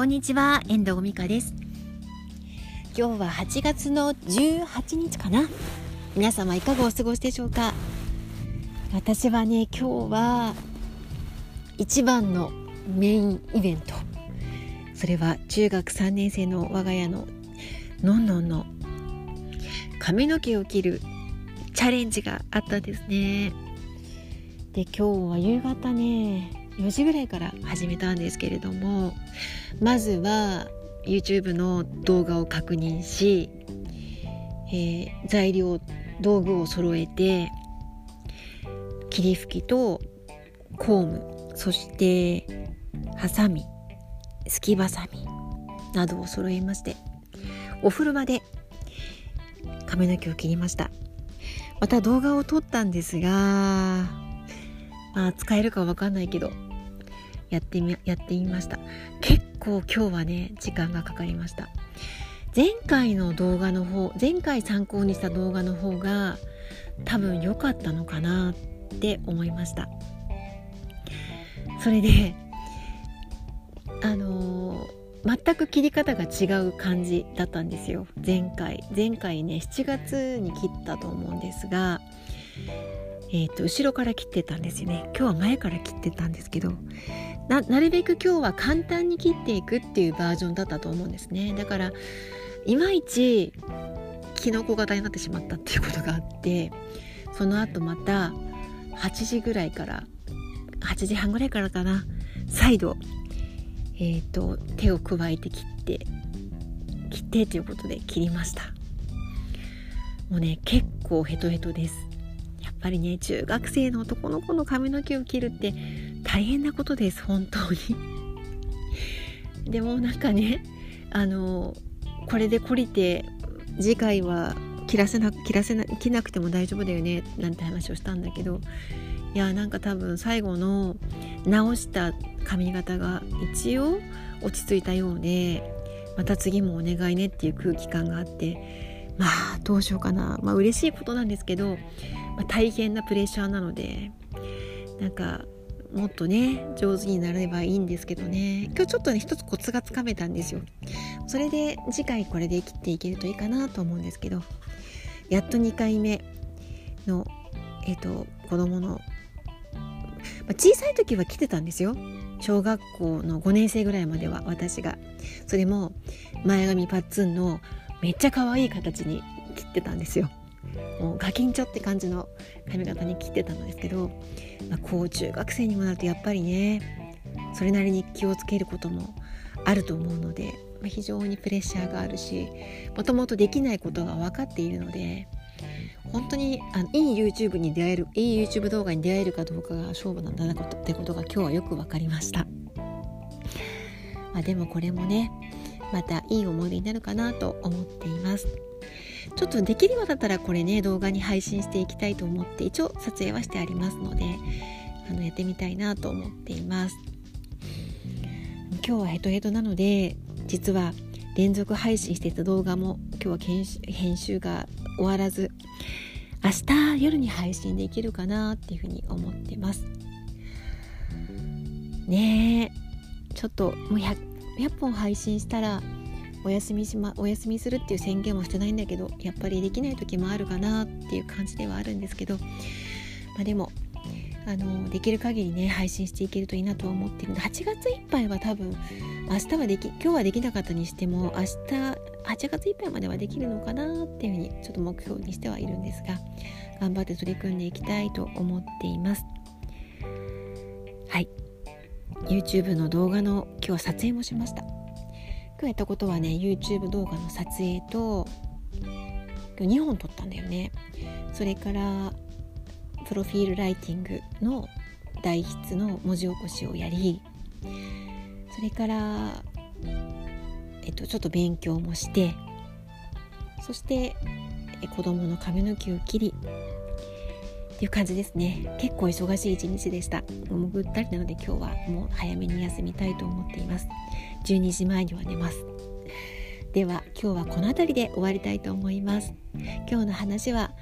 こんにちは、遠藤美香です。今日は8月の18日かな。皆様いかがお過ごしでしょうか。私はね、今日は一番のメインイベント。それは中学3年生の我が家ののんのんの髪の毛を切るチャレンジがあったんですね。で今日は夕方ね4時ぐらいから始めたんですけれどもまずは YouTube の動画を確認し、えー、材料道具を揃えて霧吹きとコームそしてハサミすきばさみなどを揃えましてお風呂場で髪の毛を切りました。また動画を撮ったんですがまあ使えるかわかんないけどやってみやってみました。結構今日はね時間がかかりました。前回の動画の方前回参考にした動画の方が多分良かったのかなって思いました。それであのー、全く切り方が違う感じだったんですよ。前回。前回ね7月に切ったと思うんですがえーと、と後ろから切ってたんですよね。今日は前から切ってたんですけどななるべく今日は簡単に切っていくっていうバージョンだったと思うんですね。だからいまいちキノコ型になってしまったっていうことがあってその後また8時ぐらいから8時半ぐらいからかな再度、えーと、と手を加えて切って切ってということで切りました。もうね結構ヘトヘトです。やっぱりね中学生の男の子の髪の毛を切るって大変なことです本当に。でもなんかねあのこれで懲りて次回は切らせな切らせな切なくても大丈夫だよねなんて話をしたんだけどいやなんか多分最後の直した髪型が一応落ち着いたようでまた次もお願いねっていう空気感があってまあどうしようかな。まあ嬉しいことなんですけど、まあ、大変なプレッシャーなのでなんかもっとね上手になればいいんですけどね。今日ちょっとね一つコツがつかめたんですよ。それで次回これで切っていけるといいかなと思うんですけど。やっと2回目のえっ、ー、と子供の、まあ、小さい時は来てたんですよ。小学校の5年生ぐらいまでは私が。それも前髪パッツンのめっちゃ可愛い形に切ってたんですよ。もうガキンチョって感じの髪型に切ってたんですけど、まあ、高中学生にもなるとやっぱりねそれなりに気をつけることもあると思うので、まあ、非常にプレッシャーがあるしもともとできないことが分かっているので本当にあのいい YouTube に出会えるいい YouTube 動画に出会えるかどうかが勝負なんだなってことが今日はよく分かりました、まあ、でもこれもねまたいい思い出になるかなと思っています。ちょっとできるようだったらこれね動画に配信していきたいと思って一応撮影はしてありますのであのやってみたいなと思っています。今日はヘトヘトなので実は連続配信してた動画も今日は編集が終わらず明日夜に配信できるかなっていうふうに思ってます。ねえちょっともう 100, 100本配信したらお休みしまお休みするっていう宣言もしてないんだけどやっぱりできない時もあるかなっていう感じではあるんですけど、まあ、でもあのできる限りね配信していけるといいなと思ってるので8月いっぱいは多分明日はでき今日はできなかったにしても明日8月いっぱいまではできるのかなっていうふうにちょっと目標にしてはいるんですが頑張って取り組んでいきたいと思っています。はい。YouTube の動画の今日は撮影もしました。今日やったことはね YouTube 動画の撮影と今日2本撮ったんだよね。それからプロフィールライティングの代筆の文字起こしをやりそれからえっとちょっと勉強もしてそして子供の髪の毛を切りいう感じですね。結構忙しい一日でした。もうぐったりなので今日はもう早めに休みたいと思っています。12時前には寝ます。では今日はこの辺りで終わりたいと思います。今日の話は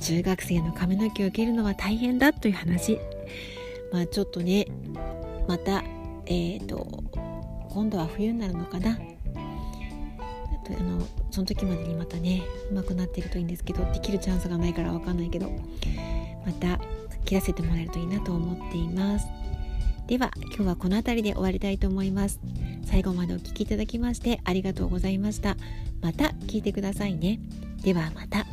中学生の髪の毛を切るのは大変だという話。まあちょっとねまたえっ、ー、と今度は冬になるのかな。とあのその時までにまたねうまくなってるといいんですけどできるチャンスがないから分かんないけど。また切らせてもらえるといいなと思っています。では今日はこの辺りで終わりたいと思います。最後までお聴きいただきましてありがとうございました。また聞いてくださいね。ではまた。